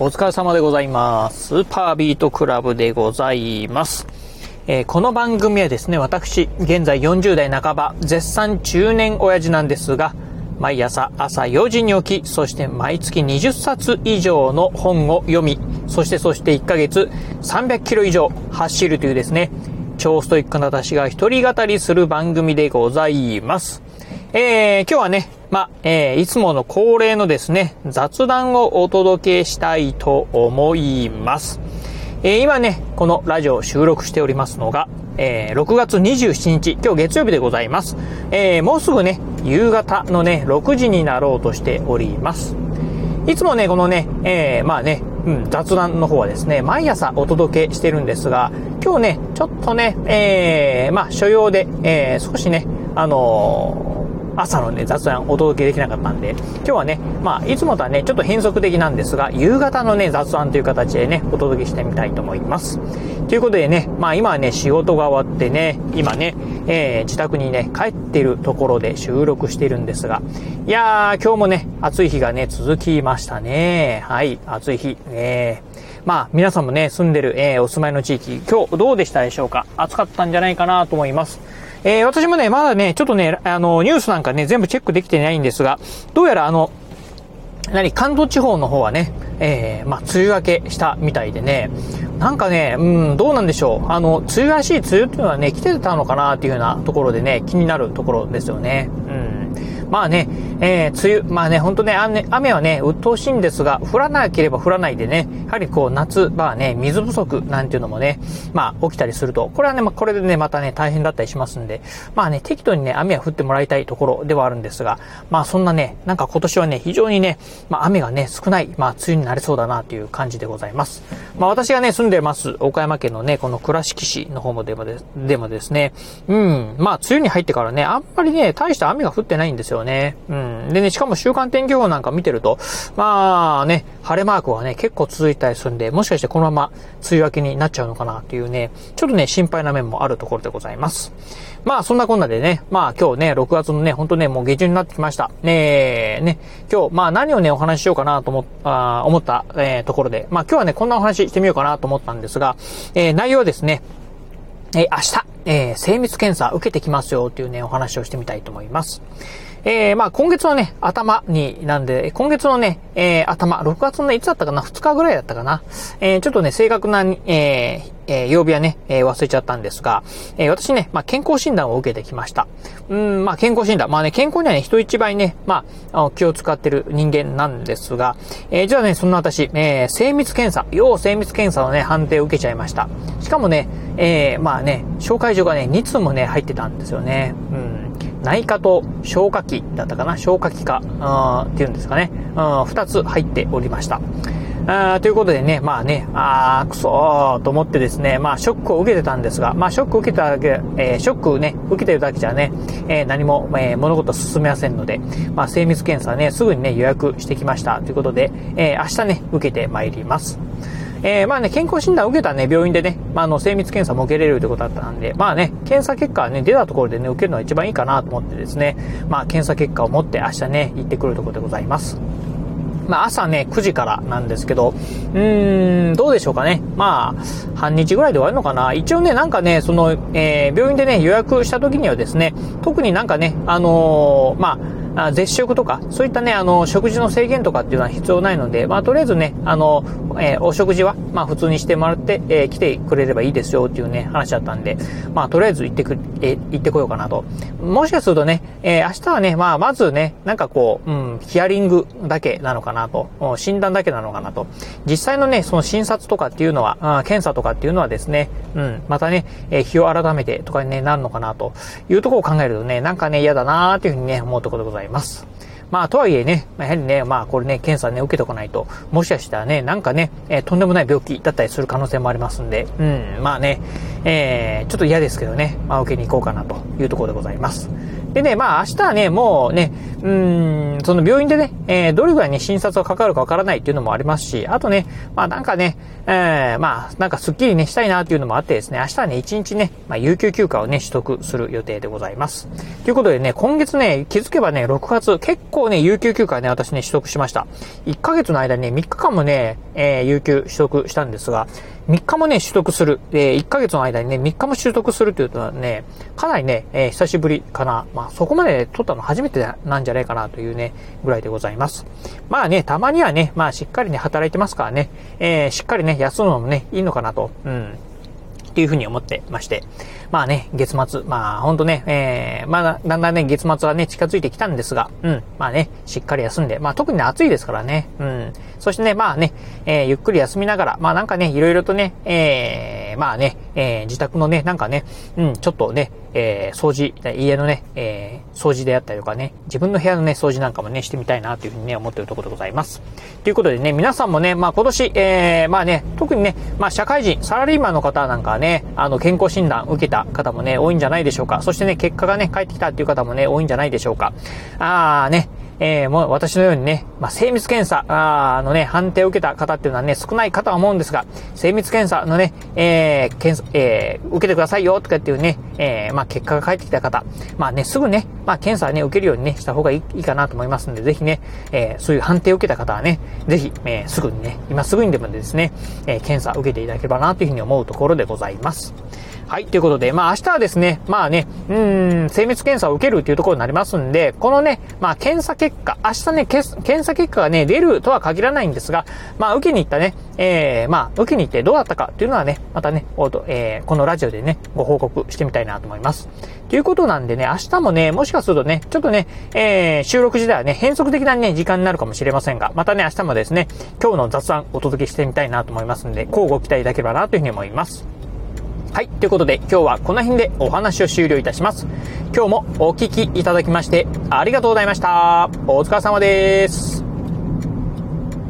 お疲れ様でございます。スーパービートクラブでございます。えーこの番組はですね、私、現在40代半ば、絶賛中年親父なんですが、毎朝朝4時に起き、そして毎月20冊以上の本を読み、そしてそして1ヶ月300キロ以上走るというですね、超ストイックな私が一人語りする番組でございます。えー、今日はね、ま、えー、いつもの恒例のですね、雑談をお届けしたいと思います。えー、今ね、このラジオを収録しておりますのが、えー、6月27日、今日月曜日でございます。えー、もうすぐね、夕方のね、6時になろうとしております。いつもね、このね、えー、まあね、うん、雑談の方はですね、毎朝お届けしてるんですが、今日ね、ちょっとね、えー、まあ、所要で、えー、少しね、あの朝のね、雑談お届けできなかったんで、今日はね、まあ、いつもとはね、ちょっと変則的なんですが、夕方のね、雑談という形でね、お届けしてみたいと思います。ということでね、まあ今はね、仕事が終わってね、今ね、えー、自宅にね、帰ってるところで収録しているんですが、いやー、今日もね、暑い日がね、続きましたね。はい、暑い日。え、まあ、皆さんもね、住んでる、えー、お住まいの地域、今日どうでしたでしょうか？暑かったんじゃないかなと思います。えー、私もね、まだね、ちょっとね、あの、ニュースなんかね、全部チェックできてないんですが、どうやらあの、何、関東地方の方はね、えー、まあ、梅雨明けしたみたいでね、なんかね、うん、どうなんでしょう。あの、梅雨らしい梅雨っていうのはね、来てたのかなっていうようなところでね、気になるところですよね。うん。まあね、えー、梅雨、まあね、ほんとね、雨はね、鬱陶しいんですが、降らなければ降らないでね、やはりこう、夏場はね、水不足なんていうのもね、まあ、起きたりすると、これはね、まあ、これでね、またね、大変だったりしますんで、まあね、適度にね、雨は降ってもらいたいところではあるんですが、まあ、そんなね、なんか今年はね、非常にね、まあ、雨がね、少ない、まあ、梅雨になりそうだなという感じでございます。まあ、私がね、住んでます、岡山県のね、この倉敷市の方もでもででもですね、うん、まあ、梅雨に入ってからね、あんまりね、大した雨が降ってないんですよね。うん。でね、しかも週間天気予報なんか見てると、まあね、晴れマークはね、結構続いたりするんで、もしかしてこのまま梅雨明けになっちゃうのかなっていうね、ちょっとね、心配な面もあるところでございます。まあ、そんなこんなでね、まあ今日ね、6月のね、ほんとね、もう下旬になってきました。ね、ね、今日、まあ何をね、お話ししようかなと思あ思った、えー、ところで、まあ今日はね、こんなお話してみようかなと思ったんですが、えー、内容はですね、えー、明日、えー、精密検査受けてきますよっていうね、お話をしてみたいと思います。えー、まあ今月のね、頭になんで、今月のね、えー、頭、6月のね、いつだったかな ?2 日ぐらいだったかな？えー、ちょっとね、正確な、えー、えー、曜日はね、えー、忘れちゃったんですが、えー、私ね、まあ健康診断を受けてきました。うん、まあ健康診断。まあね、健康にはね、人一倍ね、まあ、あ気を使ってる人間なんですが、えー、じゃあね、そんな私、えー、精密検査、要精密検査のね、判定を受けちゃいました。しかもね、えー、まあね、紹介状がね、2通もね、入ってたんですよね。うん。内科と消化器だったかな消化器科っていうんですかね。二つ入っておりました。あということでね、まあね、あー、くそーと思ってですね、まあショックを受けてたんですが、まあショックを受けただけ、えー、ショックね、受けてるだけじゃね、えー、何も、えー、物事進めませんので、まあ精密検査ね、すぐにね、予約してきました。ということで、えー、明日ね、受けてまいります。えー、まあね、健康診断を受けたね、病院でね、まあ、の、精密検査も受けれるということだったんで、まあね、検査結果はね、出たところでね、受けるのが一番いいかなと思ってですね、まあ、検査結果を持って明日ね、行ってくるところでございます。まあ、朝ね、9時からなんですけど、うーん、どうでしょうかね。まあ、半日ぐらいで終わるのかな。一応ね、なんかね、その、えー、病院でね、予約した時にはですね、特になんかね、あのー、まあ、あ絶食とか、そういったね、あの、食事の制限とかっていうのは必要ないので、まあ、とりあえずね、あの、えー、お食事は、まあ、普通にしてもらって、えー、来てくれればいいですよっていうね、話だったんで、まあ、とりあえず行ってく、えー、行ってこようかなと。もしかするとね、え、明日はね、まあ、まずね、なんかこう、うん、ヒアリングだけなのかなと、診断だけなのかなと。実際のね、その診察とかっていうのは、あ検査とかっていうのはですね、うん、またね、え、日を改めてとかに、ね、なるのかなというところを考えるとね、なんかね、嫌だなーっていうふうにね、思うところでございます。まあ、とはいえね、やはりね、まあ、これね、検査ね、受けとかないと、もしかしたらね、なんかね、えー、とんでもない病気だったりする可能性もありますんで、うん、まあね、えー、ちょっと嫌ですけどね、まあ、受けに行こうかなというところでございます。でね、まあ明日はね、もうね、うん、その病院でね、えー、どれぐらいね、診察がかかるかわからないっていうのもありますし、あとね、まあなんかね、えー、まあなんかスッキリね、したいなっていうのもあってですね、明日はね、一日ね、まあ有給休暇をね、取得する予定でございます。ということでね、今月ね、気づけばね、6月、結構ね、有給休暇ね、私ね、取得しました。1ヶ月の間にね、3日間もね、えー、有給取得したんですが、3日もね、取得する。えー、1ヶ月の間にね、3日も取得するというのはね、かなりね、えー、久しぶりかな。まあ、そこまで取ったの初めてなんじゃないかなというね、ぐらいでございます。まあね、たまにはね、まあしっかりね、働いてますからね、えー、しっかりね、休むのもね、いいのかなと。うん。ていうふうに思ってまして。まあね、月末、まあほんとね、えー、まあだんだんね、月末はね、近づいてきたんですが、うん、まあね、しっかり休んで、まあ特に、暑いですからね、うん。そしてね、まあね、えー、ゆっくり休みながら、まあなんかね、いろいろとね、えー、まあね、えー、自宅のね、なんかね、うん、ちょっとね、えー、掃除、家のね、えー、掃除であったりとかね、自分の部屋のね、掃除なんかもね、してみたいなというふうにね、思っているところでございます。ということでね、皆さんもね、まあ今年、えー、まあね、特にね、まあ社会人、サラリーマンの方なんかはね、あの、健康診断受けた方もね、多いんじゃないでしょうか。そしてね、結果がね、返ってきたっていう方もね、多いんじゃないでしょうか。あーね、えー、もう私のようにね、まあ、精密検査あのね、判定を受けた方っていうのはね、少ないかとは思うんですが、精密検査のね、えー、検査、えー、受けてくださいよとかっていうね、えー、まあ、結果が返ってきた方、まあね、すぐね、まあ、検査ね、受けるようにね、した方がいいいいかなと思いますんで、ぜひね、えー、そういう判定を受けた方はね、ぜひ、えー、すぐにね、今すぐにでもですね、えー、検査を受けていただければなというふうに思うところでございます。はい、ということで、まあ明日はですね、まあね、うん、精密検査を受けるっていうところになりますんで、このね、まあ検査結果、明日ね、検査結果がね、出るとは限らないんですが、まあ受けに行ったね、えー、まあ受けに行ってどうだったかっていうのはね、またね、えー、このラジオでね、ご報告してみたいなと思います。ということなんでね、明日もね、もしかするとね、ちょっとね、えー、収録時代はね、変則的なね、時間になるかもしれませんが、またね、明日もですね、今日の雑談お届けしてみたいなと思いますんで、交互期待いただければなというふうに思います。はい。ということで、今日はこの辺でお話を終了いたします。今日もお聴きいただきまして、ありがとうございました。お疲れ様です。